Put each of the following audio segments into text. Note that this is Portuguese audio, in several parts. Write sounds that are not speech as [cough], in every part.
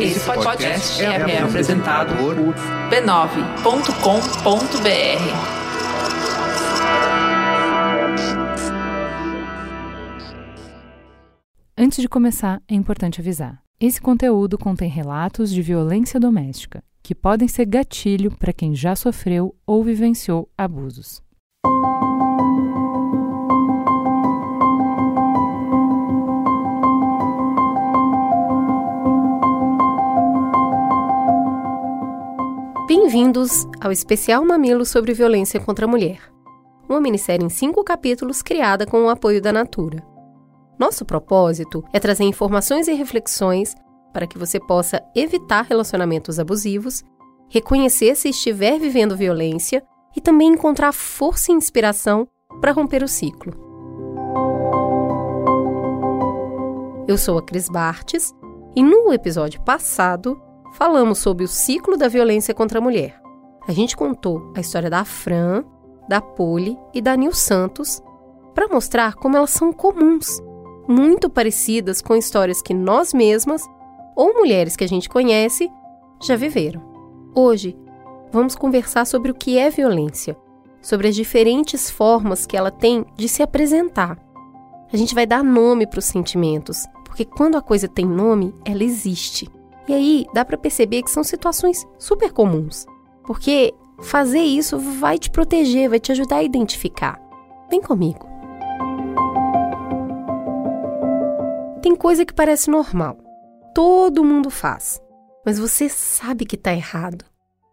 Esse podcast é, é apresentado por b9.com.br. Antes de começar, é importante avisar. Esse conteúdo contém relatos de violência doméstica, que podem ser gatilho para quem já sofreu ou vivenciou abusos. Bem-vindos ao especial Mamilo sobre violência contra a mulher, uma minissérie em cinco capítulos criada com o apoio da Natura. Nosso propósito é trazer informações e reflexões para que você possa evitar relacionamentos abusivos, reconhecer se estiver vivendo violência e também encontrar força e inspiração para romper o ciclo. Eu sou a Cris Bartes e no episódio passado falamos sobre o ciclo da violência contra a mulher. A gente contou a história da Fran, da Poli e da Nil Santos para mostrar como elas são comuns muito parecidas com histórias que nós mesmas ou mulheres que a gente conhece já viveram. Hoje, vamos conversar sobre o que é violência, sobre as diferentes formas que ela tem de se apresentar. A gente vai dar nome para os sentimentos, porque quando a coisa tem nome, ela existe. E aí dá para perceber que são situações super comuns, porque fazer isso vai te proteger, vai te ajudar a identificar. Vem comigo. Tem coisa que parece normal. Todo mundo faz. Mas você sabe que está errado.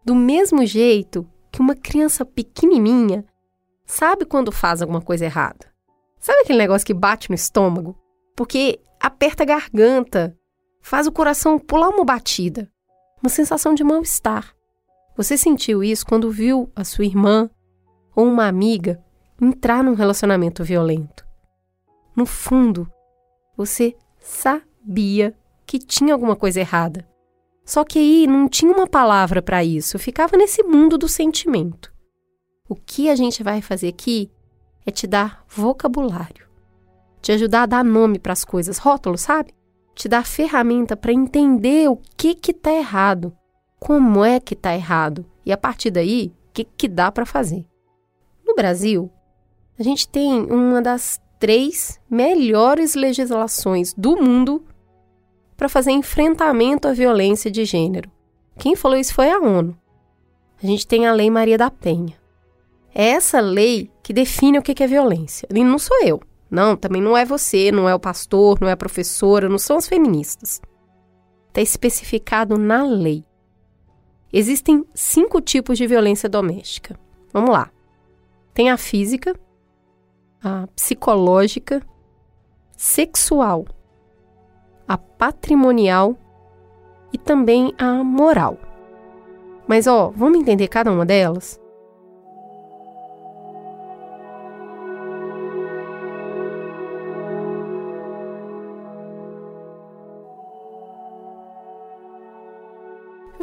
Do mesmo jeito que uma criança pequenininha sabe quando faz alguma coisa errada. Sabe aquele negócio que bate no estômago? Porque aperta a garganta, faz o coração pular uma batida. Uma sensação de mal-estar. Você sentiu isso quando viu a sua irmã ou uma amiga entrar num relacionamento violento. No fundo, você sabia que tinha alguma coisa errada. Só que aí não tinha uma palavra para isso, ficava nesse mundo do sentimento. O que a gente vai fazer aqui é te dar vocabulário, te ajudar a dar nome para as coisas, rótulo, sabe? Te dar ferramenta para entender o que que tá errado, como é que tá errado e a partir daí, o que que dá para fazer. No Brasil, a gente tem uma das três melhores legislações do mundo para fazer enfrentamento à violência de gênero. Quem falou isso foi a ONU. A gente tem a Lei Maria da Penha. É essa lei que define o que é violência. E não sou eu. Não, também não é você, não é o pastor, não é a professora, não são as feministas. Está especificado na lei. Existem cinco tipos de violência doméstica. Vamos lá. Tem a física, a psicológica, sexual, a patrimonial e também a moral. Mas ó, vamos entender cada uma delas?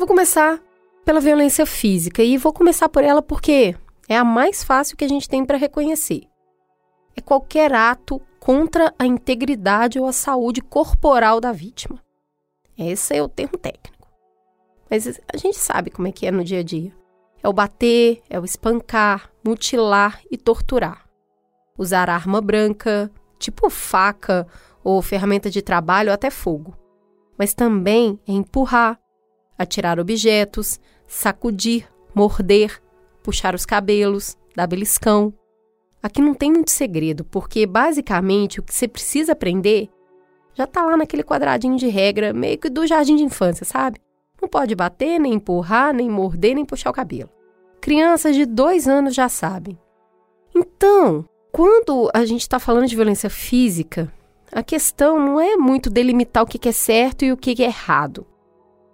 Vou começar pela violência física e vou começar por ela porque é a mais fácil que a gente tem para reconhecer é qualquer ato contra a integridade ou a saúde corporal da vítima. Esse é o termo técnico. Mas a gente sabe como é que é no dia a dia. É o bater, é o espancar, mutilar e torturar. Usar arma branca, tipo faca ou ferramenta de trabalho até fogo. Mas também é empurrar, atirar objetos, sacudir, morder, puxar os cabelos, dar beliscão, Aqui não tem muito segredo, porque basicamente o que você precisa aprender já tá lá naquele quadradinho de regra, meio que do jardim de infância, sabe? Não pode bater, nem empurrar, nem morder, nem puxar o cabelo. Crianças de dois anos já sabem. Então, quando a gente está falando de violência física, a questão não é muito delimitar o que é certo e o que é errado.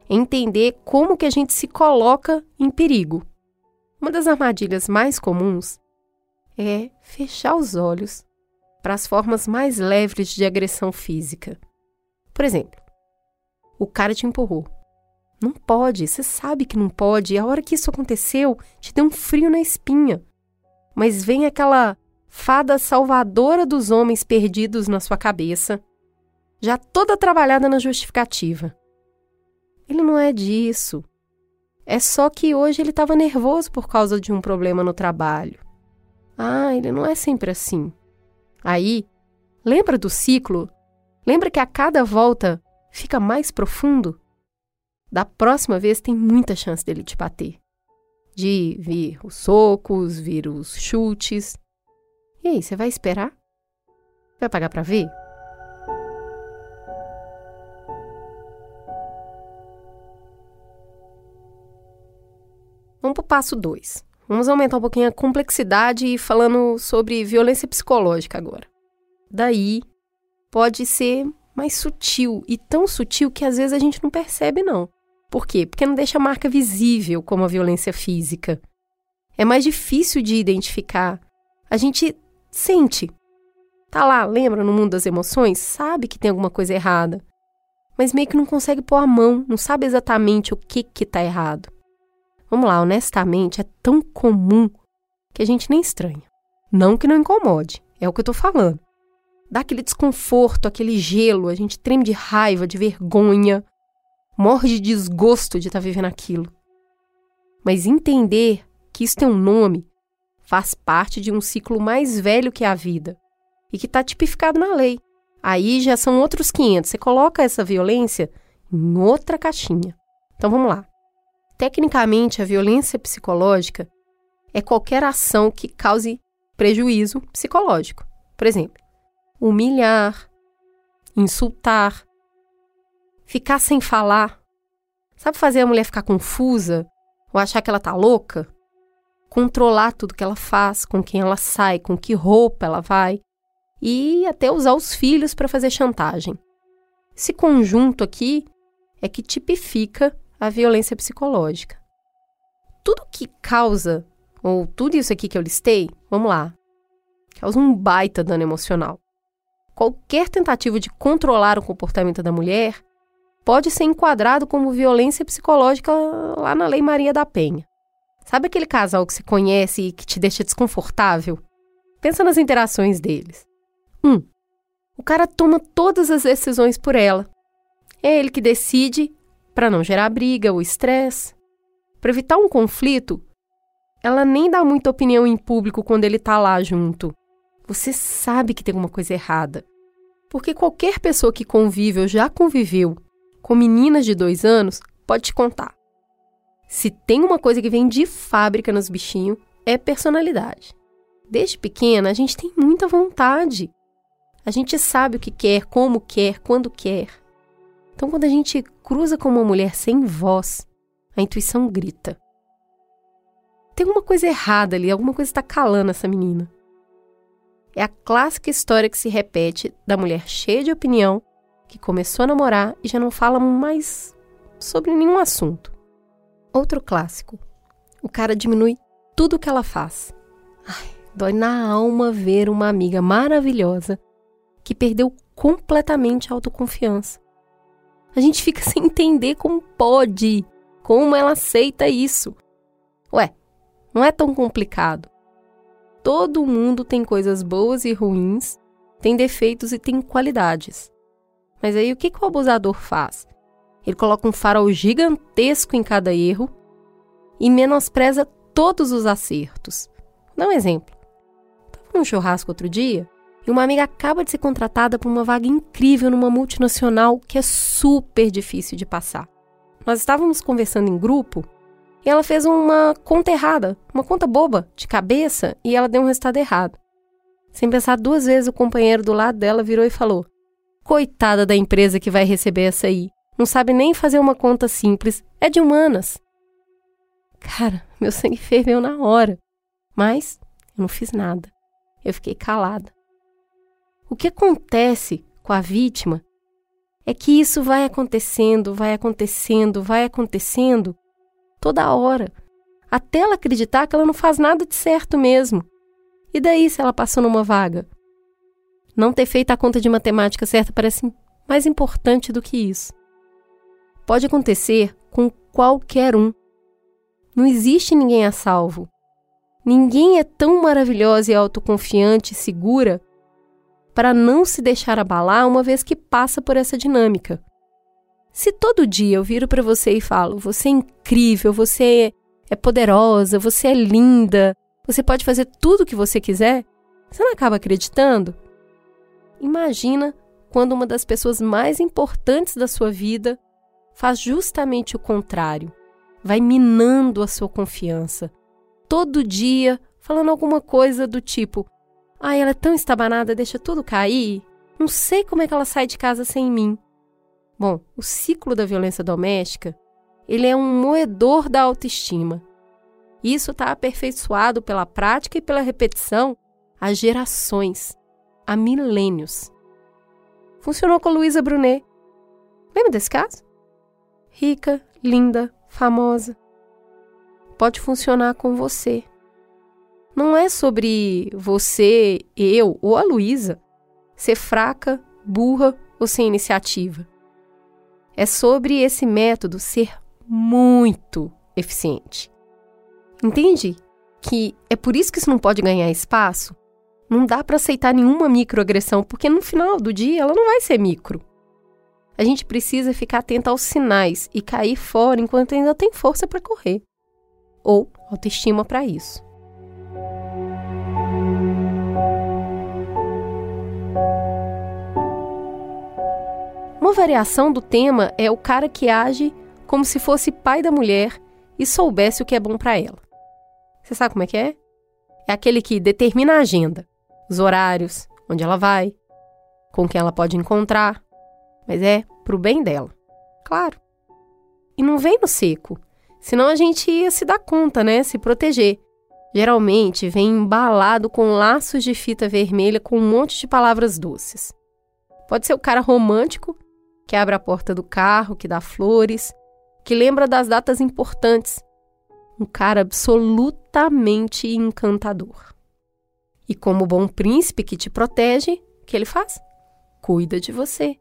Entender como que a gente se coloca em perigo. Uma das armadilhas mais comuns é fechar os olhos para as formas mais leves de agressão física. Por exemplo, o cara te empurrou. Não pode, você sabe que não pode, e a hora que isso aconteceu, te deu um frio na espinha. Mas vem aquela fada salvadora dos homens perdidos na sua cabeça já toda trabalhada na justificativa. Ele não é disso. É só que hoje ele estava nervoso por causa de um problema no trabalho. Ah, ele não é sempre assim. Aí, lembra do ciclo? Lembra que a cada volta fica mais profundo? Da próxima vez tem muita chance dele te bater. De vir os socos, vir os chutes. E aí, você vai esperar? Vai pagar para ver? Vamos para o passo 2. Vamos aumentar um pouquinho a complexidade falando sobre violência psicológica agora. Daí pode ser mais sutil e tão sutil que às vezes a gente não percebe não. Por quê? Porque não deixa marca visível como a violência física. É mais difícil de identificar. A gente sente. Tá lá, lembra no mundo das emoções? Sabe que tem alguma coisa errada. Mas meio que não consegue pôr a mão, não sabe exatamente o que que tá errado. Vamos lá, honestamente, é tão comum que a gente nem estranha. Não que não incomode, é o que eu tô falando. Dá aquele desconforto, aquele gelo, a gente treme de raiva, de vergonha, morre de desgosto de estar tá vivendo aquilo. Mas entender que isso tem um nome faz parte de um ciclo mais velho que a vida e que está tipificado na lei. Aí já são outros 500. Você coloca essa violência em outra caixinha. Então vamos lá. Tecnicamente, a violência psicológica é qualquer ação que cause prejuízo psicológico. Por exemplo, humilhar, insultar, ficar sem falar. Sabe fazer a mulher ficar confusa ou achar que ela tá louca? Controlar tudo que ela faz, com quem ela sai, com que roupa ela vai e até usar os filhos para fazer chantagem. Esse conjunto aqui é que tipifica a violência psicológica. Tudo que causa, ou tudo isso aqui que eu listei, vamos lá, causa um baita dano emocional. Qualquer tentativa de controlar o comportamento da mulher pode ser enquadrado como violência psicológica lá na Lei Maria da Penha. Sabe aquele casal que se conhece e que te deixa desconfortável? Pensa nas interações deles. 1. Um, o cara toma todas as decisões por ela. É ele que decide para não gerar briga ou estresse. Para evitar um conflito, ela nem dá muita opinião em público quando ele está lá junto. Você sabe que tem alguma coisa errada. Porque qualquer pessoa que convive ou já conviveu com meninas de dois anos pode te contar. Se tem uma coisa que vem de fábrica nos bichinhos, é personalidade. Desde pequena, a gente tem muita vontade. A gente sabe o que quer, como quer, quando quer. Então, quando a gente cruza com uma mulher sem voz, a intuição grita. Tem alguma coisa errada ali, alguma coisa está calando essa menina. É a clássica história que se repete da mulher cheia de opinião, que começou a namorar e já não fala mais sobre nenhum assunto. Outro clássico. O cara diminui tudo o que ela faz. Ai, dói na alma ver uma amiga maravilhosa que perdeu completamente a autoconfiança. A gente fica [laughs] sem entender como pode, como ela aceita isso. Ué, não é tão complicado. Todo mundo tem coisas boas e ruins, tem defeitos e tem qualidades. Mas aí o que, que o abusador faz? Ele coloca um farol gigantesco em cada erro e menospreza todos os acertos. Dá um exemplo. Estava num churrasco outro dia e uma amiga acaba de ser contratada para uma vaga incrível numa multinacional que é super difícil de passar. Nós estávamos conversando em grupo e ela fez uma conta errada, uma conta boba, de cabeça, e ela deu um resultado errado. Sem pensar duas vezes, o companheiro do lado dela virou e falou: Coitada da empresa que vai receber essa aí. Não sabe nem fazer uma conta simples. É de humanas. Cara, meu sangue [laughs] ferveu na hora. Mas eu não fiz nada. Eu fiquei calada. O que acontece com a vítima é que isso vai acontecendo, vai acontecendo, vai acontecendo toda hora, até ela acreditar que ela não faz nada de certo mesmo. E daí se ela passou numa vaga? Não ter feito a conta de matemática certa parece mais importante do que isso. Pode acontecer com qualquer um. Não existe ninguém a salvo. Ninguém é tão maravilhosa e autoconfiante e segura para não se deixar abalar uma vez que passa por essa dinâmica. Se todo dia eu viro para você e falo: você é incrível, você é poderosa, você é linda, você pode fazer tudo o que você quiser, você não acaba acreditando? Imagina quando uma das pessoas mais importantes da sua vida faz justamente o contrário, vai minando a sua confiança. Todo dia falando alguma coisa do tipo: Ai, ela é tão estabanada, deixa tudo cair. Não sei como é que ela sai de casa sem mim. Bom, o ciclo da violência doméstica, ele é um moedor da autoestima. Isso está aperfeiçoado pela prática e pela repetição há gerações, há milênios. Funcionou com Luísa Brunet. Lembra desse caso? Rica, linda, famosa. Pode funcionar com você. Não é sobre você, eu ou a Luísa ser fraca, burra ou sem iniciativa. É sobre esse método ser muito eficiente. Entende? Que é por isso que isso não pode ganhar espaço? Não dá para aceitar nenhuma microagressão, porque no final do dia ela não vai ser micro. A gente precisa ficar atento aos sinais e cair fora enquanto ainda tem força para correr. Ou autoestima para isso. Uma variação do tema é o cara que age como se fosse pai da mulher e soubesse o que é bom para ela. Você sabe como é que é? É aquele que determina a agenda, os horários, onde ela vai, com quem ela pode encontrar, mas é pro bem dela. Claro. E não vem no seco, senão a gente ia se dar conta, né? Se proteger. Geralmente vem embalado com laços de fita vermelha com um monte de palavras doces. Pode ser o cara romântico que abre a porta do carro, que dá flores, que lembra das datas importantes. Um cara absolutamente encantador. E como bom príncipe que te protege, o que ele faz? Cuida de você.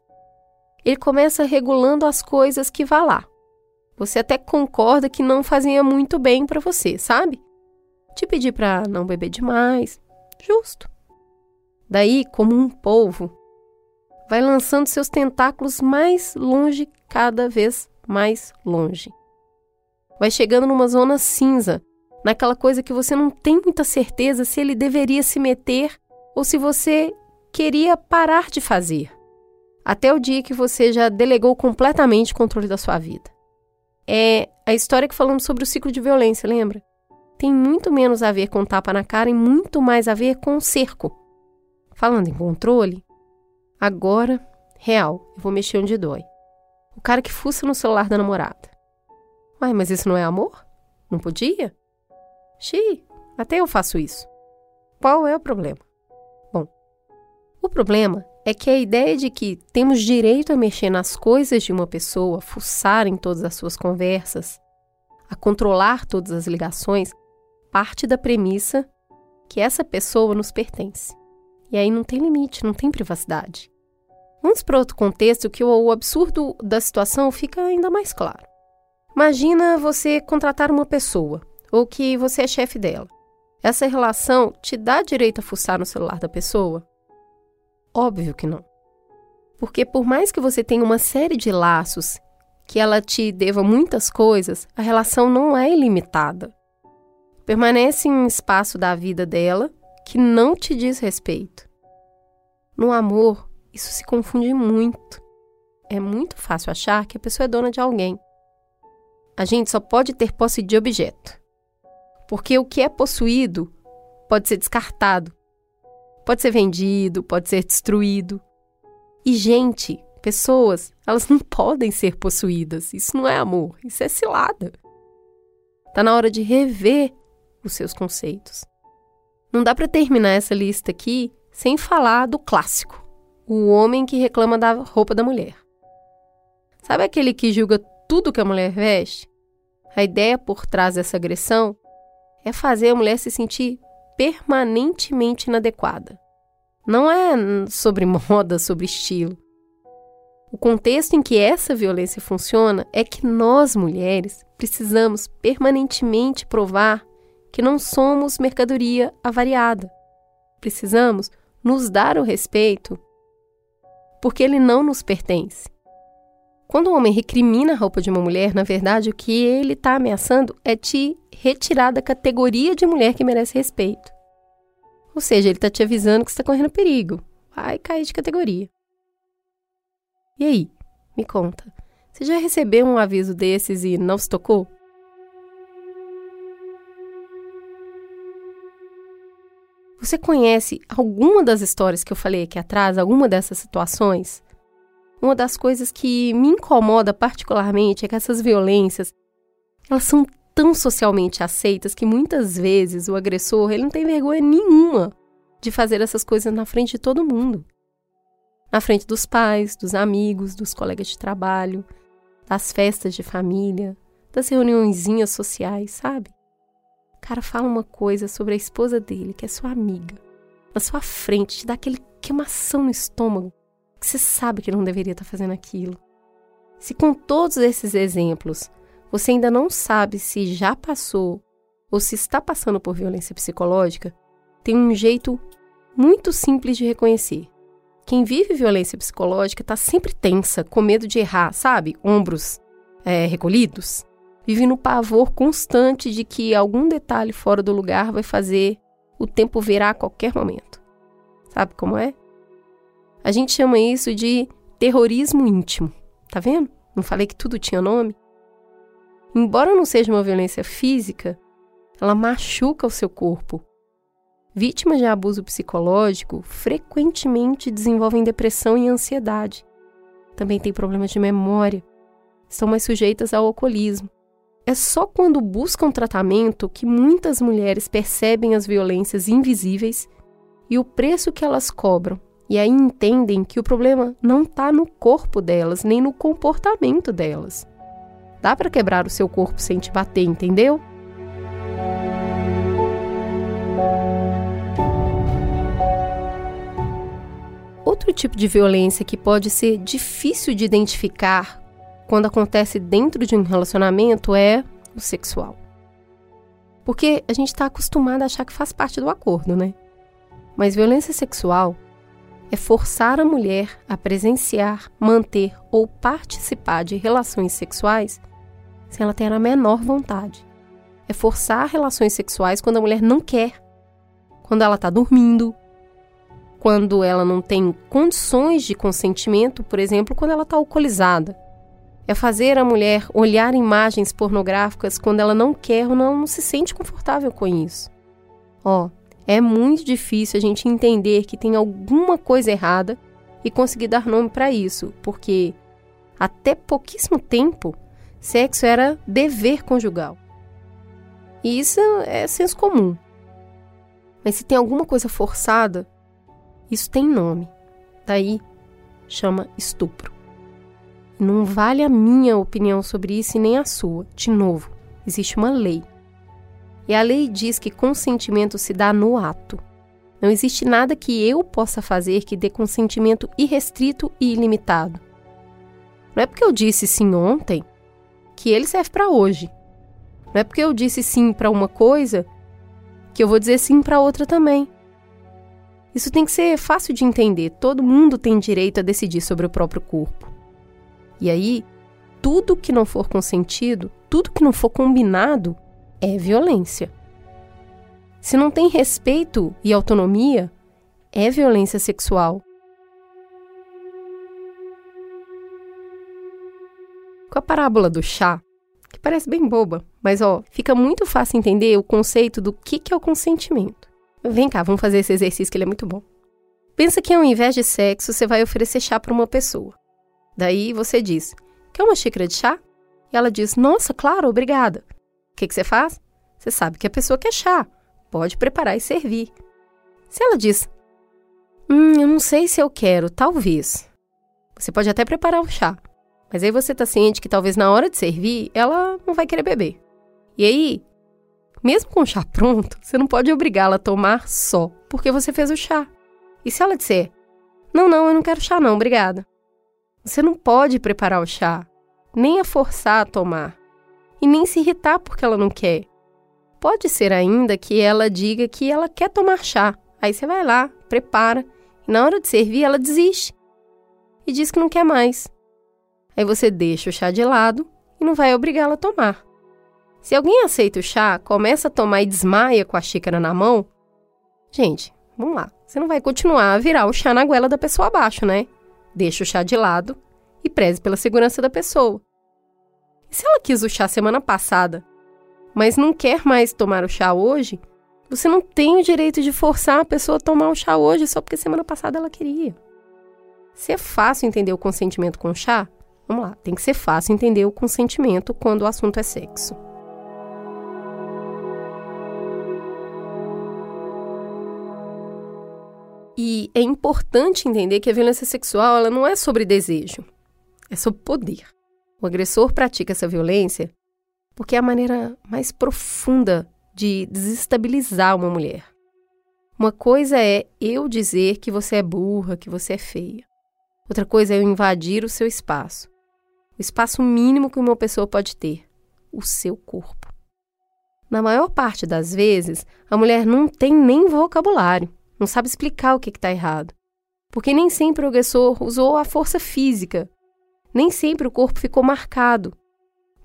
Ele começa regulando as coisas que vá lá. Você até concorda que não fazia muito bem para você, sabe? Te pedir para não beber demais, justo. Daí, como um polvo, vai lançando seus tentáculos mais longe, cada vez mais longe. Vai chegando numa zona cinza, naquela coisa que você não tem muita certeza se ele deveria se meter ou se você queria parar de fazer. Até o dia que você já delegou completamente o controle da sua vida. É a história que falamos sobre o ciclo de violência, lembra? Tem muito menos a ver com tapa na cara e muito mais a ver com cerco. Falando em controle, Agora, real, eu vou mexer onde dói. O cara que fuça no celular da namorada. Uai, mas isso não é amor? Não podia? Xi, até eu faço isso. Qual é o problema? Bom, o problema é que a ideia de que temos direito a mexer nas coisas de uma pessoa, fuçar em todas as suas conversas, a controlar todas as ligações, parte da premissa que essa pessoa nos pertence. E aí não tem limite, não tem privacidade. Vamos para outro contexto que o absurdo da situação fica ainda mais claro. Imagina você contratar uma pessoa, ou que você é chefe dela. Essa relação te dá direito a fuçar no celular da pessoa? Óbvio que não. Porque por mais que você tenha uma série de laços que ela te deva muitas coisas, a relação não é ilimitada. Permanece em um espaço da vida dela que não te diz respeito. No amor, isso se confunde muito. É muito fácil achar que a pessoa é dona de alguém. A gente só pode ter posse de objeto. Porque o que é possuído pode ser descartado, pode ser vendido, pode ser destruído. E gente, pessoas, elas não [laughs] podem ser possuídas. Isso não é amor, isso é cilada. Tá na hora de rever os seus conceitos. Não dá para terminar essa lista aqui sem falar do clássico, o homem que reclama da roupa da mulher. Sabe aquele que julga tudo que a mulher veste? A ideia por trás dessa agressão é fazer a mulher se sentir permanentemente inadequada. Não é sobre [laughs] moda, sobre estilo. O contexto em que essa violência funciona é que nós, mulheres, precisamos permanentemente provar que não somos mercadoria avariada. Precisamos nos dar o respeito porque ele não nos pertence. Quando um homem recrimina a roupa de uma mulher, na verdade, o que ele está ameaçando é te retirar da categoria de mulher que merece respeito. Ou seja, ele está te avisando que está correndo perigo. Vai cair de categoria. E aí? Me conta. Você já recebeu um aviso desses e não se tocou? Você conhece alguma das histórias que eu falei aqui atrás, alguma dessas situações? Uma das coisas que me incomoda particularmente é que essas violências, elas são tão socialmente aceitas que muitas vezes o agressor, ele não tem vergonha nenhuma de fazer essas coisas na frente de todo mundo. Na frente dos pais, dos amigos, dos colegas de trabalho, das festas de família, das reuniõezinhas sociais, sabe? Cara fala uma coisa sobre a esposa dele, que é sua amiga, na sua frente, te dá aquele queimação no estômago, que você sabe que não deveria estar fazendo aquilo. Se com todos esses exemplos você ainda não sabe se já passou ou se está passando por violência psicológica, tem um jeito muito simples de reconhecer. Quem vive violência psicológica está sempre tensa, com medo de errar, sabe? Ombros é, recolhidos. Vive no pavor constante de que algum detalhe fora do lugar vai fazer o tempo virar a qualquer momento. Sabe como é? A gente chama isso de terrorismo íntimo. Tá vendo? Não falei que tudo tinha nome? Embora não seja uma violência física, ela machuca o seu corpo. Vítimas de abuso psicológico frequentemente desenvolvem depressão e ansiedade. Também têm problemas de memória. São mais sujeitas ao alcoolismo. É só quando buscam tratamento que muitas mulheres percebem as violências invisíveis e o preço que elas cobram, e aí entendem que o problema não está no corpo delas, nem no comportamento delas. Dá para quebrar o seu corpo sem te bater, entendeu? Outro tipo de violência que pode ser difícil de identificar quando acontece dentro de um relacionamento é o sexual. Porque a gente está acostumado a achar que faz parte do acordo, né? Mas violência sexual é forçar a mulher a presenciar, manter ou participar de relações sexuais sem ela ter a menor vontade. É forçar relações sexuais quando a mulher não quer, quando ela está dormindo, quando ela não tem condições de consentimento, por exemplo, quando ela está alcoolizada. É fazer a mulher olhar imagens pornográficas quando ela não quer ou não, se sente confortável com isso. Ó, é muito difícil a gente entender que tem alguma coisa errada e conseguir dar nome para isso, porque até pouquíssimo tempo sexo era dever conjugal. E isso é senso comum. Mas se tem alguma coisa forçada, isso tem nome. Daí chama estupro. Não vale a minha opinião sobre isso e nem a sua. De novo, existe uma lei. E a lei diz que consentimento se dá no ato. Não existe nada que eu possa fazer que dê consentimento irrestrito e ilimitado. Não é porque eu disse sim ontem que ele serve para hoje. Não é porque eu disse sim para uma coisa que eu vou dizer sim para outra também. Isso tem que ser fácil de entender. Todo mundo tem direito a decidir sobre o próprio corpo. E aí, tudo que não for consentido, tudo que não for combinado, é violência. Se não tem respeito e autonomia, é violência sexual. Com a parábola do chá, que parece bem boba, mas ó, fica muito fácil entender o conceito do que, que é o consentimento. Vem cá, vamos fazer esse exercício que ele é muito bom. Pensa que ao invés de sexo, você vai oferecer chá para uma pessoa. Daí você diz: Quer uma xícara de chá? E ela diz: Nossa, claro, obrigada. O que, que você faz? Você sabe que a pessoa quer chá. Pode preparar e servir. Se ela diz: Hum, eu não sei se eu quero, talvez. Você pode até preparar o chá, mas aí você está ciente que talvez na hora de servir ela não vai querer beber. E aí, mesmo com o chá pronto, você não pode obrigá-la a tomar só porque você fez o chá. E se ela disser: Não, não, eu não quero chá, não, obrigada. Você não pode preparar o chá, nem a forçar a tomar, e nem se irritar porque ela não quer. Pode ser ainda que ela diga que ela quer tomar chá. Aí você vai lá, prepara E na hora de servir, ela desiste e diz que não quer mais. Aí você deixa o chá de lado e não vai obrigá-la a tomar. Se alguém aceita o chá, começa a tomar e desmaia com a xícara na mão, gente, vamos lá. Você não vai continuar a virar o chá na goela da pessoa abaixo, né? Deixa o chá de lado e preze pela segurança da pessoa. E se ela quis o chá semana passada, mas não quer mais tomar o chá hoje, você não tem o direito de forçar a pessoa a tomar o chá hoje só porque semana passada ela queria. Se é fácil entender o consentimento com o chá, vamos lá, tem que ser fácil entender o consentimento quando o assunto é sexo. E é importante entender que a violência sexual ela não é sobre desejo, é sobre poder. O agressor pratica essa violência porque é a maneira mais profunda de desestabilizar uma mulher. Uma coisa é eu dizer que você é burra, que você é feia. Outra coisa é eu invadir o seu espaço. O espaço mínimo que uma pessoa pode ter: o seu corpo. Na maior parte das vezes, a mulher não tem nem vocabulário, não sabe explicar o que está errado. Porque nem sempre o agressor usou a força física, nem sempre o corpo ficou marcado,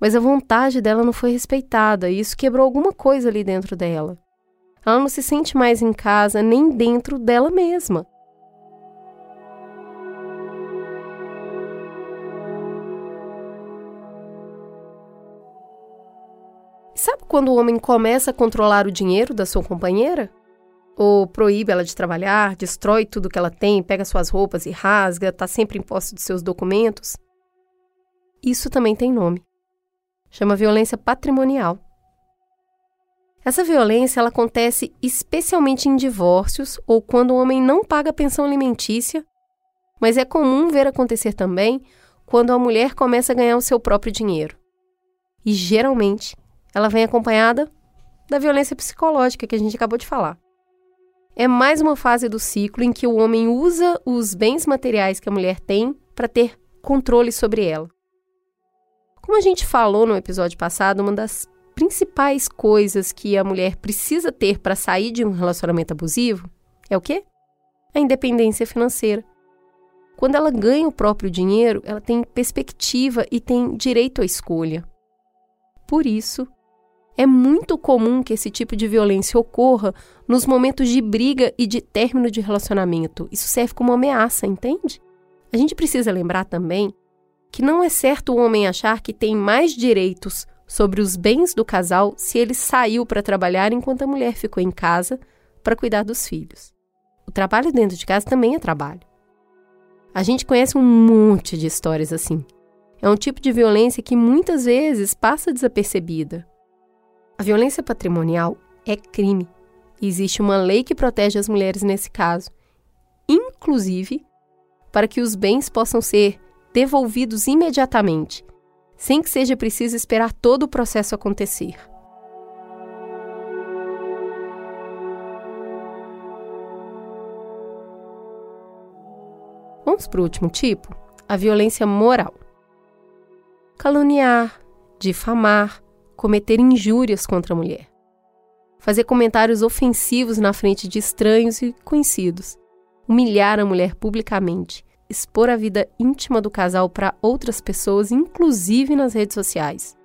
mas a vontade dela não foi respeitada e isso quebrou alguma coisa ali dentro dela. Ela não se sente mais em casa nem dentro dela mesma. Sabe quando o homem começa a controlar o dinheiro da sua companheira? Ou proíbe ela de trabalhar, destrói tudo que ela tem, pega suas roupas e rasga, está sempre em posse de seus documentos? Isso também tem nome chama violência patrimonial. Essa violência ela acontece especialmente em divórcios ou quando o homem não paga pensão alimentícia, mas é comum ver acontecer também quando a mulher começa a ganhar o seu próprio dinheiro. E geralmente ela vem acompanhada da violência psicológica que a gente acabou de falar. É mais uma fase do ciclo em que o homem usa os bens materiais que a mulher tem para ter controle sobre ela. Como a gente falou no episódio passado, uma das principais coisas que a mulher precisa ter para sair de um relacionamento abusivo é o quê? A independência financeira. Quando ela ganha o próprio dinheiro, ela tem perspectiva e tem direito à escolha. Por isso, é muito comum que esse tipo de violência ocorra nos momentos de briga e de término de relacionamento. Isso serve como ameaça, entende? A gente precisa lembrar também que não é certo o homem achar que tem mais direitos sobre os bens do casal se ele saiu para trabalhar enquanto a mulher ficou em casa para cuidar dos filhos. O trabalho dentro de casa também é trabalho. A gente conhece um monte de histórias assim. É um tipo de violência que muitas vezes passa desapercebida. A violência patrimonial é crime. E existe uma lei que protege as mulheres nesse caso, inclusive para que os bens possam ser devolvidos imediatamente, sem que seja preciso esperar todo o processo acontecer. Vamos para o último tipo? A violência moral. Caluniar, difamar, cometer injúrias contra a mulher. Fazer comentários ofensivos na frente de estranhos e conhecidos. Humilhar a mulher publicamente expor a vida íntima do casal para outras pessoas, inclusive nas redes sociais.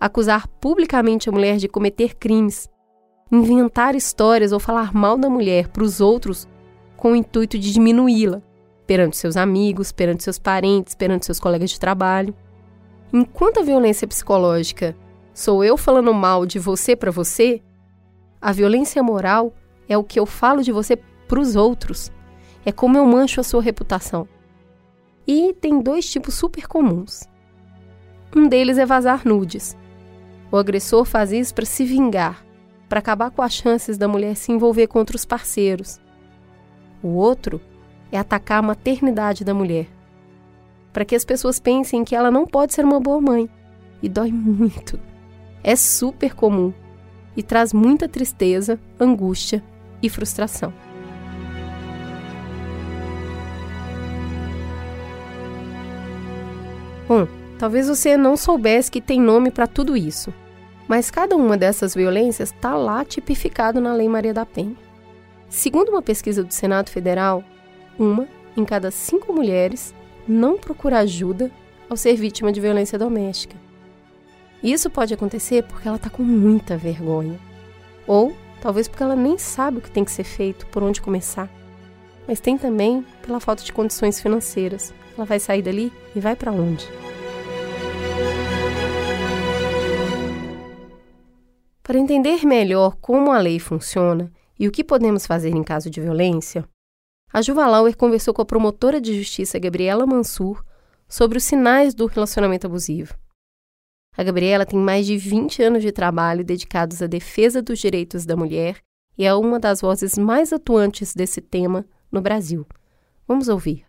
Acusar publicamente a mulher de cometer crimes. Inventar histórias ou falar mal da mulher para os outros com o intuito de diminuí-la, perante seus amigos, perante seus parentes, perante seus colegas de trabalho. Enquanto a violência psicológica sou eu falando mal de você para você, a violência moral é o que eu falo de você para os outros é como eu mancho a sua reputação. E tem dois tipos super comuns. Um deles é vazar nudes. O agressor faz isso para se vingar, para acabar com as chances da mulher se envolver com outros parceiros. O outro é atacar a maternidade da mulher, para que as pessoas pensem que ela não pode ser uma boa mãe. E dói muito. É super comum e traz muita tristeza, angústia e frustração. Bom, talvez você não soubesse que tem nome para tudo isso, mas cada uma dessas violências está lá tipificado na Lei Maria da Penha. Segundo uma pesquisa do Senado Federal, uma em cada cinco mulheres não procura ajuda ao ser vítima de violência doméstica. Isso pode acontecer porque ela está com muita vergonha. Ou talvez porque ela nem sabe o que tem que ser feito, por onde começar. Mas tem também pela falta de condições financeiras. Ela vai sair dali e vai para onde? Para entender melhor como a lei funciona e o que podemos fazer em caso de violência, a Juva Lauer conversou com a promotora de justiça Gabriela Mansur sobre os sinais do relacionamento abusivo. A Gabriela tem mais de 20 anos de trabalho dedicados à defesa dos direitos da mulher e é uma das vozes mais atuantes desse tema no Brasil. Vamos ouvir.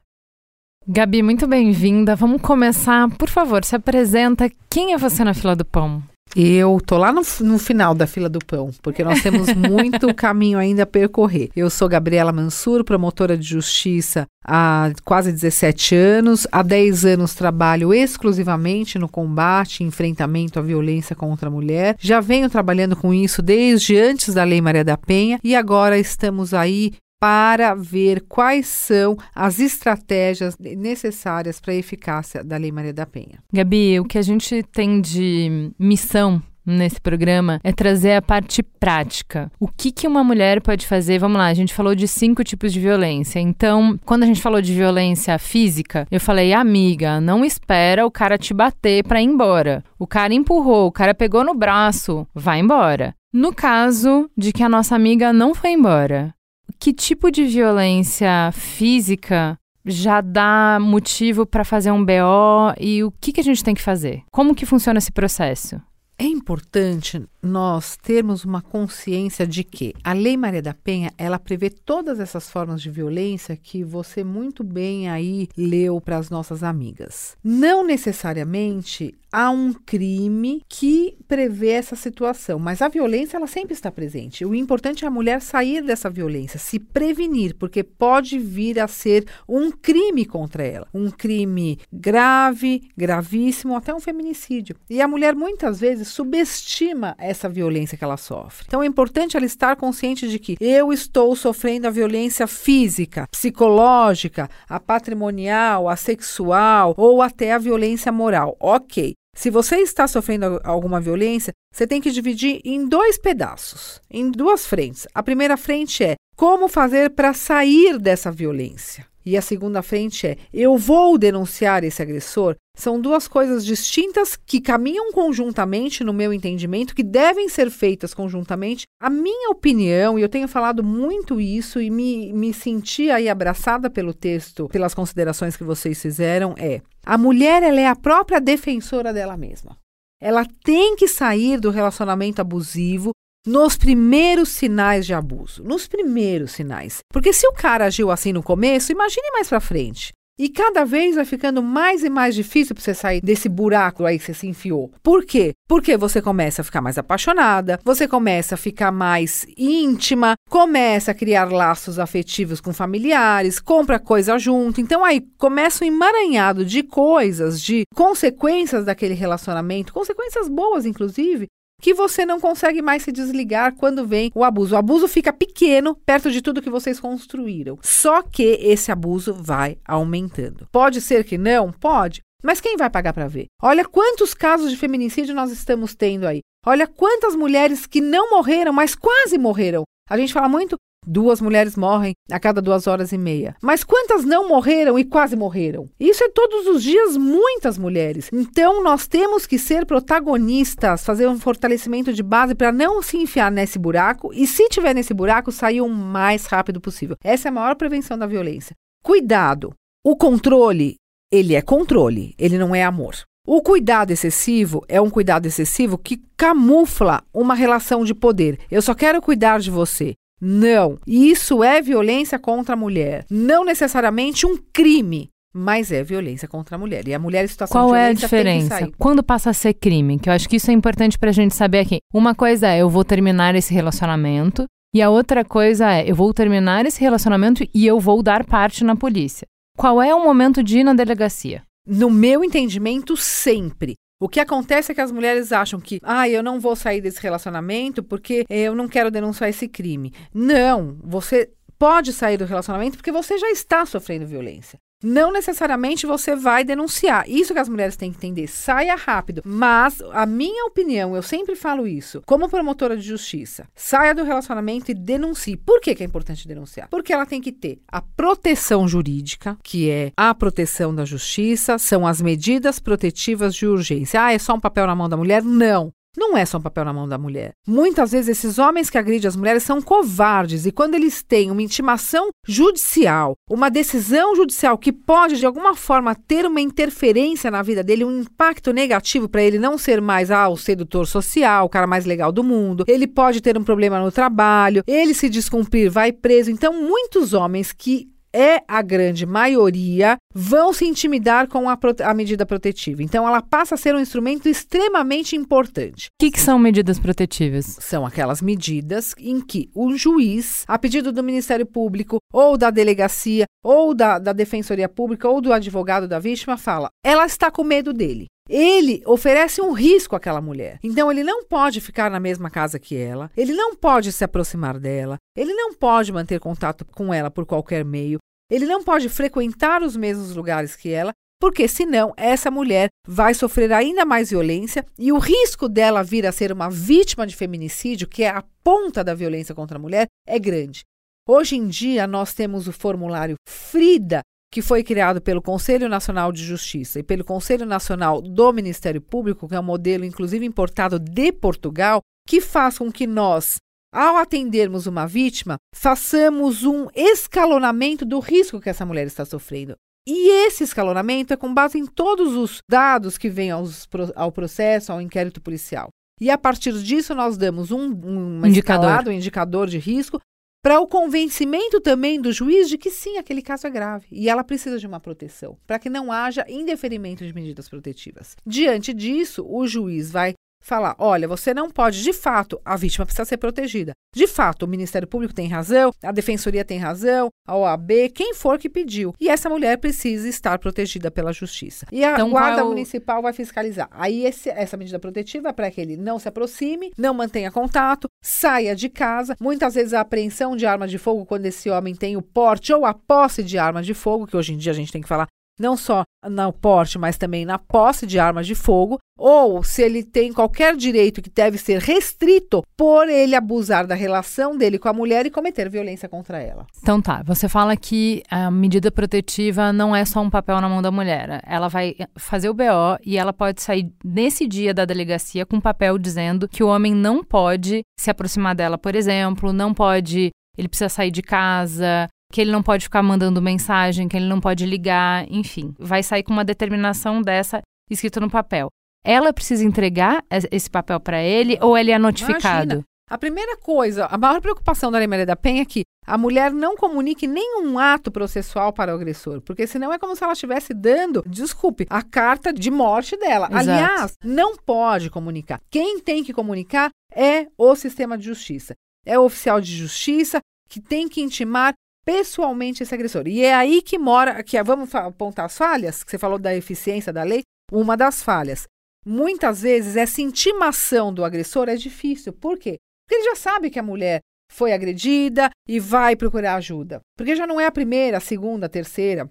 Gabi, muito bem-vinda. Vamos começar. Por favor, se apresenta. Quem é você na fila do pão? Eu tô lá no, no, final da fila do pão, porque nós temos [laughs] muito caminho ainda a percorrer. Eu sou Gabriela Mansur, promotora de justiça há quase 17 anos. Há 10 anos trabalho exclusivamente no combate e enfrentamento à violência contra a mulher. Já venho trabalhando com isso desde antes da Lei Maria da Penha e agora estamos aí para ver quais são as estratégias necessárias para a eficácia da Lei Maria da Penha. Gabi, o que a gente tem de missão nesse programa é trazer a parte prática. O que, que uma mulher pode fazer? Vamos lá, a gente falou de cinco tipos de violência. Então, quando a gente falou de violência física, eu falei, amiga, não espera o cara te bater para ir embora. O cara empurrou, o cara pegou no braço, vai embora. No caso de que a nossa amiga não foi embora, que tipo de violência física já dá motivo para fazer um BO e o que, que a gente tem que fazer? Como que funciona esse processo? É importante nós termos uma consciência de que a Lei Maria da Penha, ela prevê todas essas formas de violência que você muito bem aí leu para as nossas amigas. Não necessariamente há um crime que prevê essa situação, mas a violência ela sempre está presente. O importante é a mulher sair dessa violência, se prevenir, porque pode vir a ser um crime contra ela, um crime grave, gravíssimo, até um feminicídio. E a mulher muitas vezes subestima essa violência que ela sofre. Então é importante ela estar consciente de que eu estou sofrendo a violência física, psicológica, a patrimonial, a sexual ou até a violência moral. OK. Se você está sofrendo alguma violência, você tem que dividir em dois pedaços, em duas frentes. A primeira frente é como fazer para sair dessa violência. E a segunda frente é eu vou denunciar esse agressor. São duas coisas distintas que caminham conjuntamente, no meu entendimento, que devem ser feitas conjuntamente. A minha opinião, e eu tenho falado muito isso e me, me senti aí abraçada pelo texto, pelas considerações que vocês fizeram, é a mulher ela é a própria defensora dela mesma. Ela tem que sair do relacionamento abusivo nos primeiros sinais de abuso, nos primeiros sinais. Porque se o cara agiu assim no começo, imagine mais para frente. E cada vez vai ficando mais e mais difícil para você sair desse buraco aí que você se enfiou. Por quê? Porque você começa a ficar mais apaixonada, você começa a ficar mais íntima, começa a criar laços afetivos com familiares, compra coisa junto. Então aí começa um emaranhado de coisas, de consequências daquele relacionamento, consequências boas inclusive, que você não consegue mais se desligar quando vem o abuso. O abuso fica pequeno perto de tudo que vocês construíram. Só que esse abuso vai aumentando. Pode ser que não? Pode. Mas quem vai pagar para ver? Olha quantos casos de feminicídio nós estamos tendo aí. Olha quantas mulheres que não morreram, mas quase morreram. A gente fala muito Duas mulheres morrem a cada duas horas e meia. Mas quantas não morreram e quase morreram? Isso é todos os dias muitas mulheres. Então nós temos que ser protagonistas, fazer um fortalecimento de base para não se enfiar nesse buraco e, se tiver nesse buraco, sair o mais rápido possível. Essa é a maior prevenção da violência. Cuidado! O controle, ele é controle, ele não é amor. O cuidado excessivo é um cuidado excessivo que camufla uma relação de poder. Eu só quero cuidar de você. Não. Isso é violência contra a mulher. Não necessariamente um crime, mas é violência contra a mulher. E a mulher em situação Qual de é a diferença? Quando passa a ser crime? Que eu acho que isso é importante pra gente saber aqui. Uma coisa é eu vou terminar esse relacionamento. E a outra coisa é eu vou terminar esse relacionamento e eu vou dar parte na polícia. Qual é o momento de ir na delegacia? No meu entendimento, sempre. O que acontece é que as mulheres acham que, ah, eu não vou sair desse relacionamento porque eu não quero denunciar esse crime. Não, você pode sair do relacionamento porque você já está sofrendo violência. Não necessariamente você vai denunciar. Isso que as mulheres têm que entender. Saia rápido. Mas, a minha opinião, eu sempre falo isso, como promotora de justiça, saia do relacionamento e denuncie. Por que, que é importante denunciar? Porque ela tem que ter a proteção jurídica, que é a proteção da justiça, são as medidas protetivas de urgência. Ah, é só um papel na mão da mulher? Não não é só um papel na mão da mulher. Muitas vezes esses homens que agridem as mulheres são covardes e quando eles têm uma intimação judicial, uma decisão judicial que pode de alguma forma ter uma interferência na vida dele, um impacto negativo para ele não ser mais ah, o sedutor social, o cara mais legal do mundo, ele pode ter um problema no trabalho, ele se descumprir vai preso. Então muitos homens que é a grande maioria, vão se intimidar com a, a, medida protetiva. Então, ela passa a ser um instrumento extremamente importante. O que, que, são medidas protetivas? São aquelas medidas em que o juiz, a pedido do Ministério Público, ou da delegacia, ou da, da Defensoria Pública, ou do advogado da vítima, fala: ela está com medo dele. Ele oferece um risco àquela mulher. Então ele não pode ficar na mesma casa que ela, ele não pode se aproximar dela, ele não pode manter contato com ela por qualquer meio, ele não pode frequentar os mesmos lugares que ela, porque senão essa mulher vai sofrer ainda mais violência e o risco dela vir a ser uma vítima de feminicídio, que é a ponta da violência contra a mulher, é grande. Hoje em dia, nós temos o formulário Frida, que foi criado pelo Conselho Nacional de Justiça e pelo Conselho Nacional do Ministério Público, que é um modelo inclusive importado de Portugal, que faz com que nós, ao atendermos uma vítima, façamos um escalonamento do risco que essa mulher está sofrendo. E esse escalonamento é com base em todos os dados que vêm aos, ao processo, ao inquérito policial. E a partir disso, nós damos um, um indicador. Um indicador de risco para o convencimento também do juiz de que sim, aquele caso é grave e ela precisa de uma proteção, para que não haja indeferimento de medidas protetivas. Diante disso, o juiz vai falar: olha, você não pode, de fato, a vítima precisa ser protegida. De fato, o Ministério Público tem razão, a Defensoria tem razão, a OAB, quem for que pediu. E essa mulher precisa estar protegida pela Justiça. E a então, Guarda qual... Municipal vai fiscalizar. Aí, esse, essa medida protetiva é para que ele não se aproxime, não mantenha contato, saia de casa. Muitas vezes a apreensão de arma de fogo, quando esse homem tem o porte ou a posse de arma de fogo, que hoje em dia a gente tem que falar não só no porte, mas também na posse de armas de fogo, ou se ele tem qualquer direito que deve ser restrito por ele abusar da relação dele com a mulher e cometer violência contra ela. Então tá, você fala que a medida protetiva não é só um papel na mão da mulher. Ela vai fazer o BO e ela pode sair nesse dia da delegacia com um papel dizendo que o homem não pode se aproximar dela, por exemplo, não pode ele precisa sair de casa, que ele não pode ficar mandando mensagem, que ele não pode ligar, enfim. Vai sair com uma determinação dessa escrita no papel. Ela precisa entregar esse papel para ele ou ele é notificado? Imagina. A primeira coisa, a maior preocupação da Lei Maria da Penha é que a mulher não comunique nenhum ato processual para o agressor, porque senão é como se ela estivesse dando, desculpe, a carta de morte dela. Exato. Aliás, não pode comunicar. Quem tem que comunicar é o sistema de justiça. É o oficial de justiça que tem que intimar pessoalmente esse agressor. E é aí que mora, que é, vamos apontar as falhas, que você falou da eficiência da lei, uma das falhas. Muitas vezes essa intimação do agressor é difícil. Por quê? Porque ele já sabe que a mulher foi agredida e vai procurar ajuda. Porque já não é a primeira, a segunda, a terceira.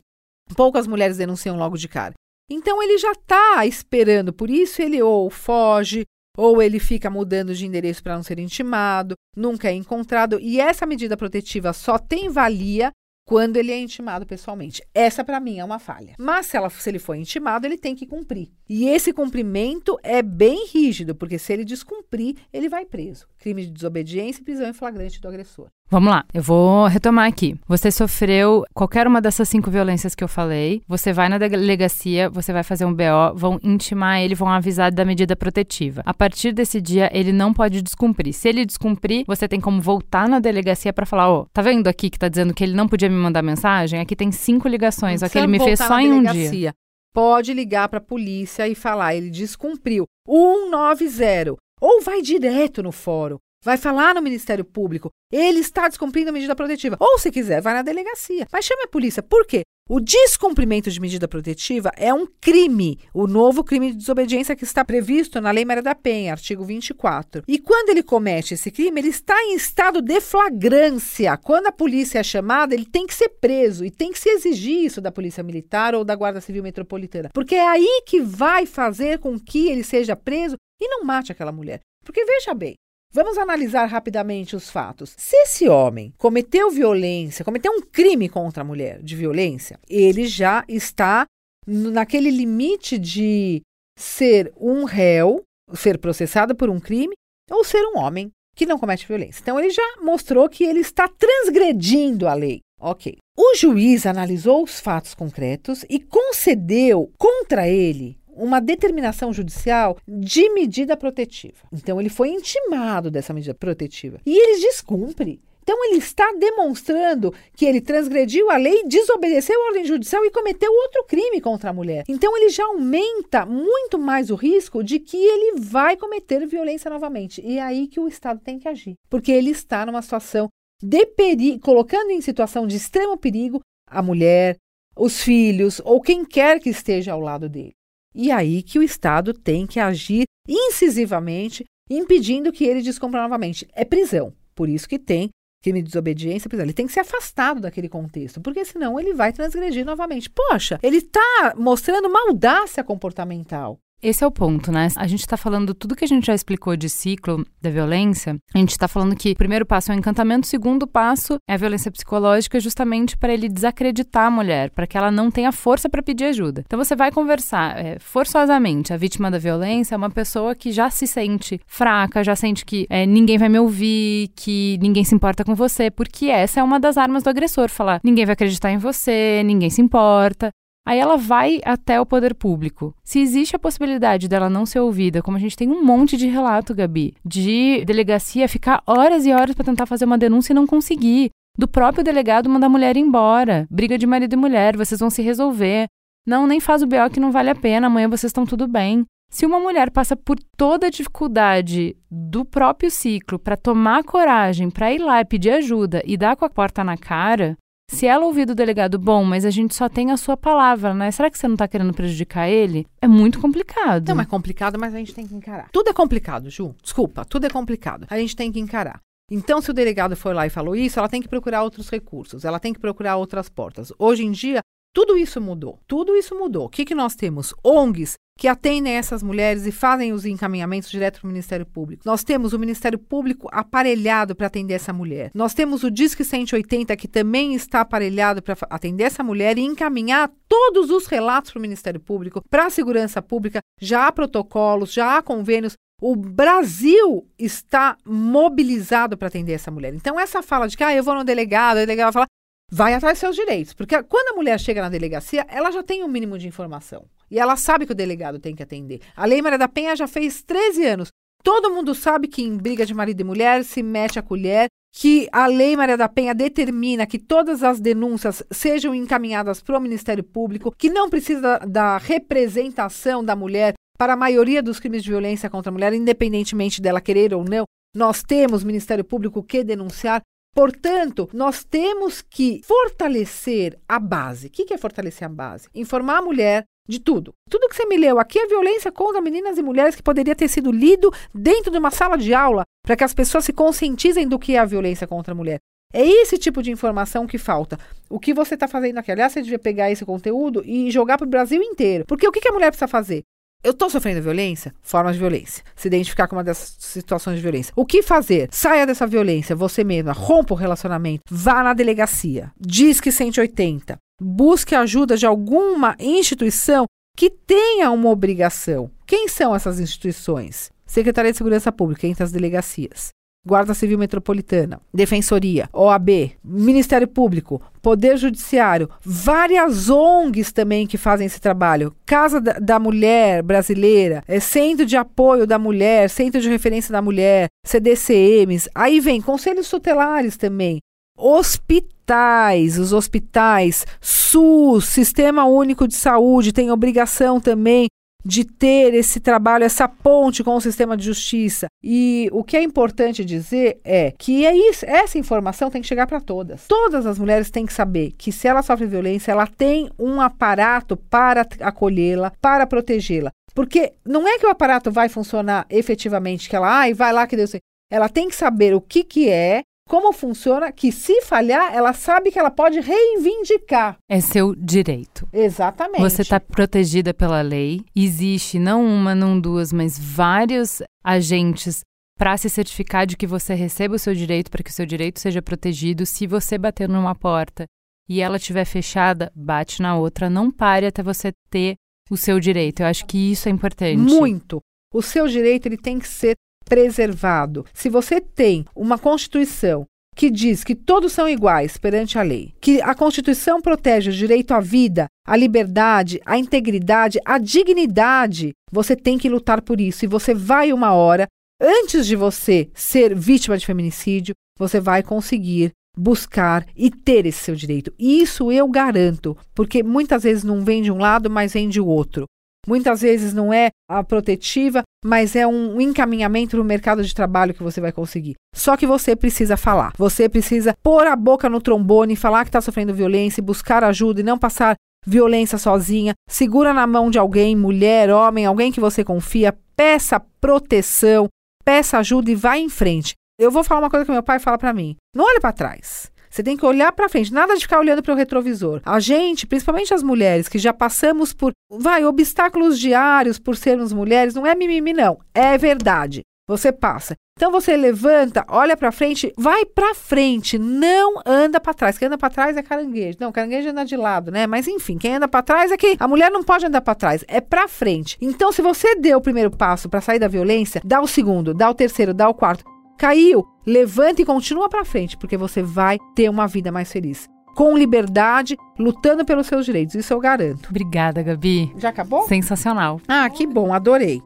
Poucas mulheres denunciam logo de cara. Então ele já está esperando, por isso ele ou foge, ou ele fica mudando de endereço para não ser intimado, nunca é encontrado, e essa medida protetiva só tem valia quando ele é intimado pessoalmente. Essa, para mim, é uma falha. Mas se, ela, se ele for intimado, ele tem que cumprir. E esse cumprimento é bem rígido, porque se ele descumprir, ele vai preso. Crime de desobediência e prisão em flagrante do agressor. Vamos lá, eu vou retomar aqui. Você sofreu qualquer uma dessas cinco violências que eu falei, você vai na delegacia, você vai fazer um BO, vão intimar ele, vão avisar da medida protetiva. A partir desse dia, ele não pode descumprir. Se ele descumprir, você tem como voltar na delegacia para falar: ó, oh, tá vendo aqui que tá dizendo que ele não podia me mandar mensagem? Aqui tem cinco ligações, aqui ele me fez só em um dia. Pode ligar para a polícia e falar: ele descumpriu. 190. Ou vai direto no fórum vai falar no Ministério Público, ele está descumprindo a medida protetiva. Ou, se quiser, vai na delegacia. Mas chame a polícia. Por quê? O descumprimento de medida protetiva é um crime, o novo crime de desobediência que está previsto na Lei Maria da Penha, artigo 24. E quando ele comete esse crime, ele está em estado de flagrância. Quando a polícia é chamada, ele tem que ser preso e tem que se exigir isso da Polícia Militar ou da Guarda Civil Metropolitana, porque é aí que vai fazer com que ele seja preso e não mate aquela mulher. Porque veja bem, Vamos analisar rapidamente os fatos. Se esse homem cometeu violência, cometeu um crime contra a mulher de violência, ele já está naquele limite de ser um réu, ser processado por um crime, ou ser um homem que não comete violência. Então ele já mostrou que ele está transgredindo a lei. Ok. O juiz analisou os fatos concretos e concedeu contra ele uma determinação judicial de medida protetiva. Então, ele foi intimado dessa medida protetiva. E ele descumpre. Então, ele está demonstrando que ele transgrediu a lei, desobedeceu a ordem judicial e cometeu outro crime contra a mulher. Então, ele já aumenta muito mais o risco de que ele vai cometer violência novamente. E é aí que o Estado tem que agir, porque ele está numa situação de perigo, colocando em situação de extremo perigo a mulher, os filhos ou quem quer que esteja ao lado dele. E aí que o Estado tem que agir incisivamente, impedindo que ele descumpra novamente. É prisão. Por isso que tem crime de desobediência, prisão. Ele tem que ser afastado daquele contexto, porque senão ele vai transgredir novamente. Poxa, ele está mostrando uma audácia comportamental. Esse é o ponto, né? A gente está falando tudo que a gente já explicou de ciclo da violência. A gente está falando que o primeiro passo é o encantamento, o segundo passo é a violência psicológica, justamente para ele desacreditar a mulher, para que ela não tenha força para pedir ajuda. Então você vai conversar é, forçosamente. A vítima da violência é uma pessoa que já se sente fraca, já sente que é, ninguém vai me ouvir, que ninguém se importa com você, porque essa é uma das armas do agressor: falar ninguém vai acreditar em você, ninguém se importa. Aí ela vai até o poder público. Se existe a possibilidade dela não ser ouvida, como a gente tem um monte de relato, Gabi, de delegacia ficar horas e horas para tentar fazer uma denúncia e não conseguir, do próprio delegado mandar a mulher embora, briga de marido e mulher, vocês vão se resolver. Não, nem faz o BO que não vale a pena, amanhã vocês estão tudo bem. Se uma mulher passa por toda a dificuldade do próprio ciclo para tomar coragem, para ir lá e pedir ajuda e dar com a porta na cara, se ela ouvir do delegado, bom, mas a gente só tem a sua palavra, né? Será que você não está querendo prejudicar ele? É muito complicado. Não, é complicado, mas a gente tem que encarar. Tudo é complicado, Ju. Desculpa, tudo é complicado. A gente tem que encarar. Então, se o delegado foi lá e falou isso, ela tem que procurar outros recursos, ela tem que procurar outras portas. Hoje em dia, tudo isso mudou. Tudo isso mudou. O que, que nós temos? ONGs que atendem essas mulheres e fazem os encaminhamentos direto para o Ministério Público. Nós temos o Ministério Público aparelhado para atender essa mulher. Nós temos o Disque 180 que também está aparelhado para atender essa mulher e encaminhar todos os relatos para o Ministério Público, para a segurança pública. Já há protocolos, já há convênios. O Brasil está mobilizado para atender essa mulher. Então, essa fala de que ah, eu vou no delegado, o delegado vai falar, vai atrás dos seus direitos. Porque quando a mulher chega na delegacia, ela já tem um mínimo de informação. E ela sabe que o delegado tem que atender. A Lei Maria da Penha já fez 13 anos. Todo mundo sabe que em briga de marido e mulher se mete a colher, que a Lei Maria da Penha determina que todas as denúncias sejam encaminhadas para o Ministério Público, que não precisa da representação da mulher para a maioria dos crimes de violência contra a mulher, independentemente dela querer ou não. Nós temos Ministério Público que denunciar. Portanto, nós temos que fortalecer a base. O que é fortalecer a base? Informar a mulher de tudo. Tudo que você me leu aqui é violência contra meninas e mulheres que poderia ter sido lido dentro de uma sala de aula para que as pessoas se conscientizem do que é a violência contra a mulher. É esse tipo de informação que falta. O que você está fazendo aqui? Aliás, você devia pegar esse conteúdo e jogar para o Brasil inteiro. Porque o que, a mulher precisa fazer? Eu estou sofrendo violência? Formas de violência. Se identificar com uma dessas situações de violência. O que fazer? Saia dessa violência, você mesma. Rompa o relacionamento. Vá na delegacia. Diz que 180 busque ajuda de alguma instituição que tenha uma obrigação. Quem são essas instituições? Secretaria de Segurança Pública, entre as delegacias. Guarda Civil Metropolitana, Defensoria, OAB, Ministério Público, Poder Judiciário, várias ONGs também que fazem esse trabalho. Casa da, Mulher Brasileira, é Centro de Apoio da Mulher, Centro de Referência da Mulher, CDCMs. Aí vem conselhos tutelares também, hospitais, os hospitais, SUS, Sistema Único de Saúde, tem obrigação também de ter esse trabalho, essa ponte com o sistema de justiça. E o que é importante dizer é que é isso, essa informação tem que chegar para todas. Todas as mulheres têm que saber que se ela sofre violência, ela tem um aparato para acolhê-la, para protegê-la. Porque não é que o aparato vai funcionar efetivamente, que ela, ai, vai lá que Deus. Ela tem que saber o que, que é, como funciona, que se falhar, ela sabe que ela pode reivindicar. É seu direito. Exatamente. Você está protegida pela lei. Existe não uma, não duas, mas vários agentes para se certificar de que você receba o seu direito, para que o seu direito seja protegido. Se você bater numa porta e ela estiver fechada, bate na outra. Não pare até você ter o seu direito. Eu acho que isso é importante. Muito. O seu direito ele tem que ser preservado. Se você tem uma Constituição que diz que todos são iguais perante a lei, que a Constituição protege o direito à vida, à liberdade, à integridade, à dignidade, você tem que lutar por isso. E você vai uma hora, antes de você ser vítima de feminicídio, você vai conseguir buscar e ter esse seu direito. Isso eu garanto, porque muitas vezes não vem de um lado, mas vem de outro. Muitas vezes não é a protetiva, mas é um encaminhamento no mercado de trabalho que você vai conseguir. Só que você precisa falar. Você precisa pôr a boca no trombone, falar que está sofrendo violência, buscar ajuda e não passar violência sozinha. Segura na mão de alguém, mulher, homem, alguém que você confia. Peça proteção, peça ajuda e vá em frente. Eu vou falar uma coisa que meu pai fala para mim. Não olhe para trás. Você tem que olhar para frente, nada de ficar olhando para o retrovisor. A gente, principalmente as mulheres que já passamos por, vai, obstáculos diários por sermos mulheres, não é mimimi não, é verdade. Você passa. Então você levanta, olha para frente, vai para frente, não anda para trás. Quem anda para trás é caranguejo. Não, caranguejo anda de lado, né? Mas enfim, quem anda para trás é que a mulher não pode andar para trás, é para frente. Então se você deu o primeiro passo para sair da violência, dá o segundo, dá o terceiro, dá o quarto. Caiu, levanta e continua para frente, porque você vai ter uma vida mais feliz. Com liberdade, lutando pelos seus direitos. Isso eu garanto. Obrigada, Gabi. Já acabou? Sensacional. Ah, que bom, adorei.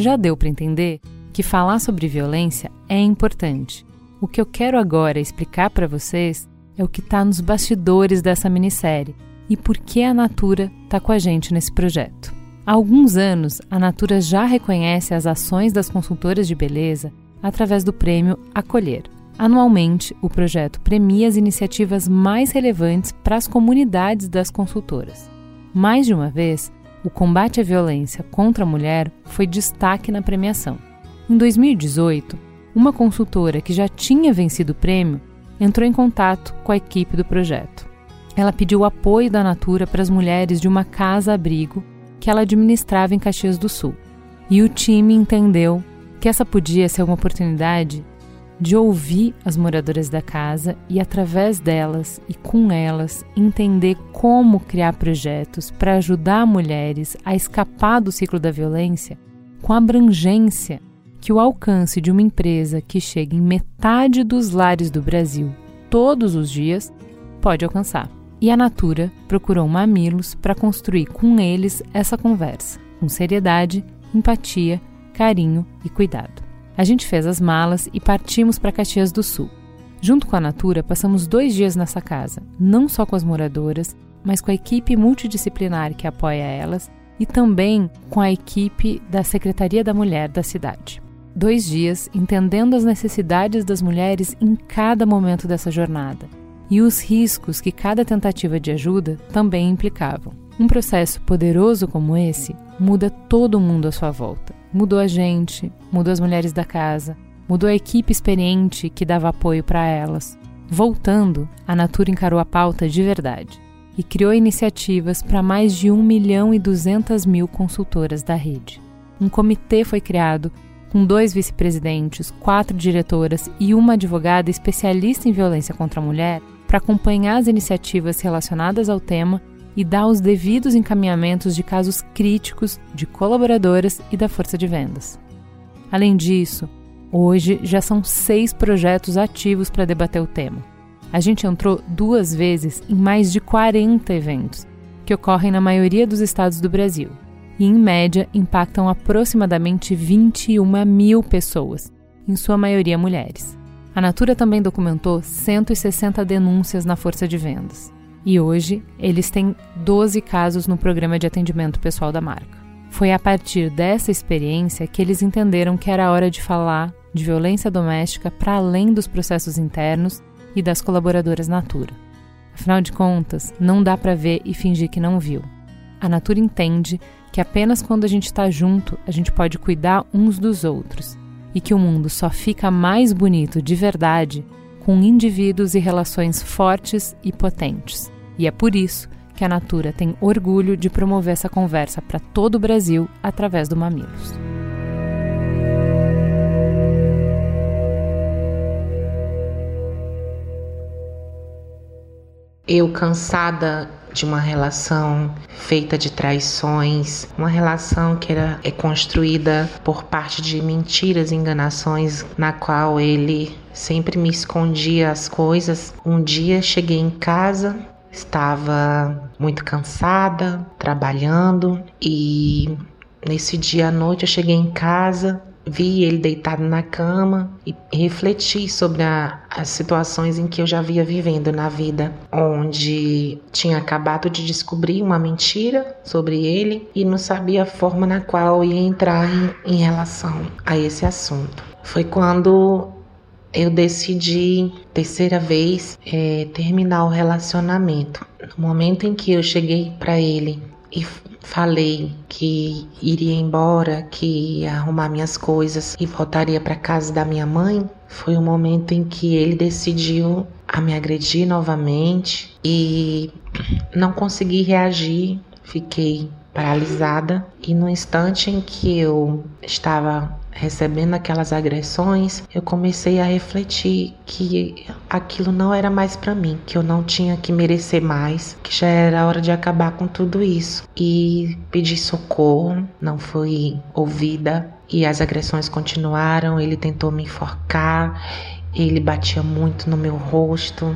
Já deu para entender que falar sobre violência é importante. O que eu quero agora explicar para vocês é o que está nos bastidores dessa minissérie e por que a Natura está com a gente nesse projeto. Há alguns anos, a Natura já reconhece as ações das consultoras de beleza através do prêmio Acolher. Anualmente, o projeto premia as iniciativas mais relevantes para as comunidades das consultoras. Mais de uma vez, o combate à violência contra a mulher foi destaque na premiação. Em 2018, uma consultora que já tinha vencido o prêmio entrou em contato com a equipe do projeto. Ela pediu apoio da Natura para as mulheres de uma casa-abrigo que ela administrava em Caxias do Sul. E o time entendeu que essa podia ser uma oportunidade de ouvir as moradoras da casa e, através delas e com elas, entender como criar projetos para ajudar mulheres a escapar do ciclo da violência com abrangência que o alcance de uma empresa que chega em metade dos lares do Brasil todos os dias pode alcançar. E a Natura procurou Mamilos para construir com eles essa conversa, com seriedade, empatia, carinho e cuidado. A gente fez as malas e partimos para Caxias do Sul. Junto com a Natura, passamos dois dias nessa casa, não só com as moradoras, mas com a equipe multidisciplinar que apoia elas e também com a equipe da Secretaria da Mulher da cidade. Dois dias entendendo as necessidades das mulheres em cada momento dessa jornada e os riscos que cada tentativa de ajuda também implicavam. Um processo poderoso como esse muda todo mundo à sua volta. Mudou a gente, mudou as mulheres da casa, mudou a equipe experiente que dava apoio para elas. Voltando, a Natura encarou a pauta de verdade e criou iniciativas para mais de 1 milhão e 200 mil consultoras da rede. Um comitê foi criado com dois vice-presidentes, quatro diretoras e uma advogada especialista em violência contra a mulher para acompanhar as iniciativas relacionadas ao tema e dá os devidos encaminhamentos de casos críticos de colaboradoras e da força de vendas. Além disso, hoje já são seis projetos ativos para debater o tema. A gente entrou duas vezes em mais de 40 eventos, que ocorrem na maioria dos estados do Brasil e, em média, impactam aproximadamente 21 mil pessoas, em sua maioria mulheres. A Natura também documentou 160 denúncias na força de vendas. E hoje, eles têm 12 casos no programa de atendimento pessoal da marca. Foi a partir dessa experiência que eles entenderam que era hora de falar de violência doméstica para além dos processos internos e das colaboradoras Natura. Afinal de contas, não dá para ver e fingir que não viu. A Natura entende que apenas quando a gente está junto a gente pode cuidar uns dos outros e que o mundo só fica mais bonito de verdade com indivíduos e relações fortes e potentes. E é por isso que a Natura tem orgulho de promover essa conversa para todo o Brasil através do Mamilos. Eu cansada de uma relação feita de traições, uma relação que era é construída por parte de mentiras e enganações, na qual ele sempre me escondia as coisas. Um dia cheguei em casa, estava muito cansada, trabalhando e nesse dia à noite eu cheguei em casa vi ele deitado na cama e refleti sobre a, as situações em que eu já havia vivendo na vida, onde tinha acabado de descobrir uma mentira sobre ele e não sabia a forma na qual ia entrar em, em relação a esse assunto. Foi quando eu decidi, terceira vez, é, terminar o relacionamento. No momento em que eu cheguei para ele e falei que iria embora, que ia arrumar minhas coisas e voltaria para casa da minha mãe, foi o momento em que ele decidiu a me agredir novamente e não consegui reagir, fiquei paralisada. E no instante em que eu estava recebendo aquelas agressões, eu comecei a refletir que aquilo não era mais para mim, que eu não tinha que merecer mais, que já era hora de acabar com tudo isso. E pedi socorro, não fui ouvida e as agressões continuaram. Ele tentou me enforcar, ele batia muito no meu rosto.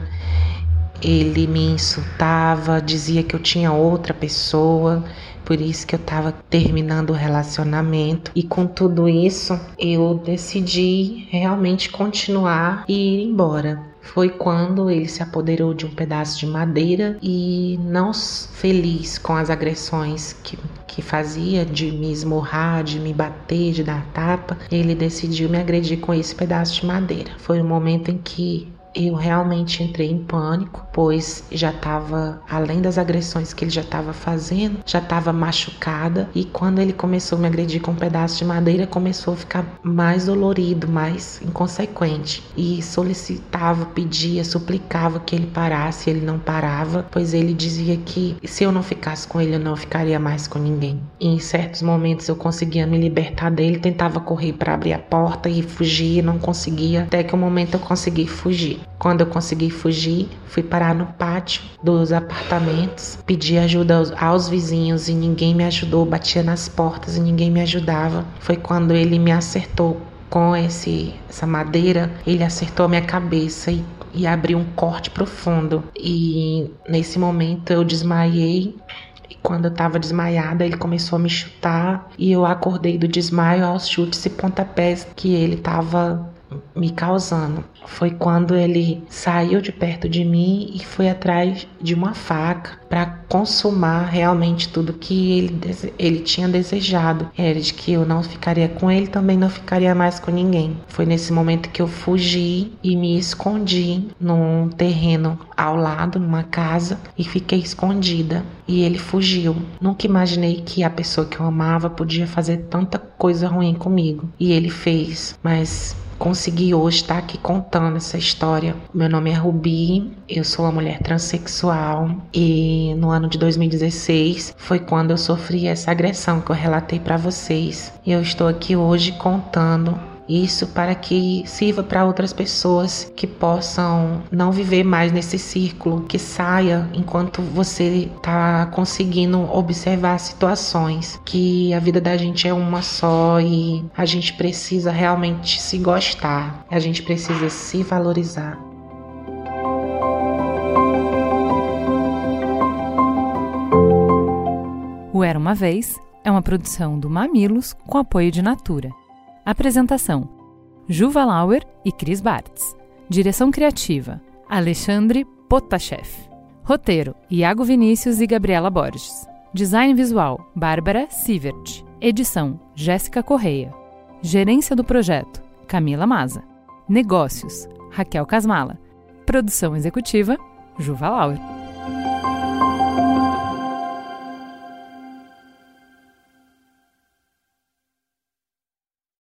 Ele me insultava, dizia que eu tinha outra pessoa, por isso que eu estava terminando o relacionamento. E com tudo isso, eu decidi realmente continuar e ir embora. Foi quando ele se apoderou de um pedaço de madeira e, não feliz com as agressões que, que fazia, de me esmurrar, de me bater, de dar tapa, ele decidiu me agredir com esse pedaço de madeira. Foi o momento em que eu realmente entrei em pânico, pois já estava, além das agressões que ele já estava fazendo, já estava machucada. E quando ele começou a me agredir com um pedaço de madeira, começou a ficar mais dolorido, mais inconsequente. E solicitava, pedia, suplicava que ele parasse, ele não parava, pois ele dizia que se eu não ficasse com ele, eu não ficaria mais com ninguém. E em certos momentos eu conseguia me libertar dele, tentava correr para abrir a porta e fugir, não conseguia, até que um momento eu consegui fugir. Quando eu consegui fugir, fui parar no pátio dos apartamentos, pedi ajuda aos, aos, vizinhos e ninguém me ajudou, batia nas portas e ninguém me ajudava. Foi quando ele me acertou com esse, essa madeira, ele acertou a minha cabeça e, e abriu um corte profundo. E nesse momento eu desmaiei quando eu estava desmaiada, ele começou a me chutar e eu acordei do desmaio aos chutes e pontapés que ele estava me causando foi quando ele saiu de perto de mim e foi atrás de uma faca para consumar realmente tudo que ele, ele tinha desejado. Era de que eu não ficaria com ele, também não ficaria mais com ninguém. Foi nesse momento que eu fugi e me escondi num terreno ao lado, numa casa, e fiquei escondida. E ele fugiu. Nunca imaginei que a pessoa que eu amava podia fazer tanta coisa ruim comigo. E ele fez, mas consegui hoje estar aqui contando essa história. Meu nome é Rubi, eu sou uma mulher transexual e no ano de 2016 foi quando eu sofri essa agressão que eu relatei para vocês. E eu estou aqui hoje contando isso para que sirva para outras pessoas que possam não viver mais nesse círculo, que saia enquanto você está conseguindo observar situações, que a vida da gente é uma só e a gente precisa realmente se gostar, a gente precisa se valorizar. Era Uma Vez é uma produção do Mamilos com apoio de Natura. Apresentação: Juva Lauer e Cris Bartz. Direção criativa: Alexandre Potashev. Roteiro: Iago Vinícius e Gabriela Borges. Design visual: Bárbara Sievert. Edição: Jéssica Correia. Gerência do projeto: Camila Maza. Negócios: Raquel Casmala. Produção executiva: Juva Lauer.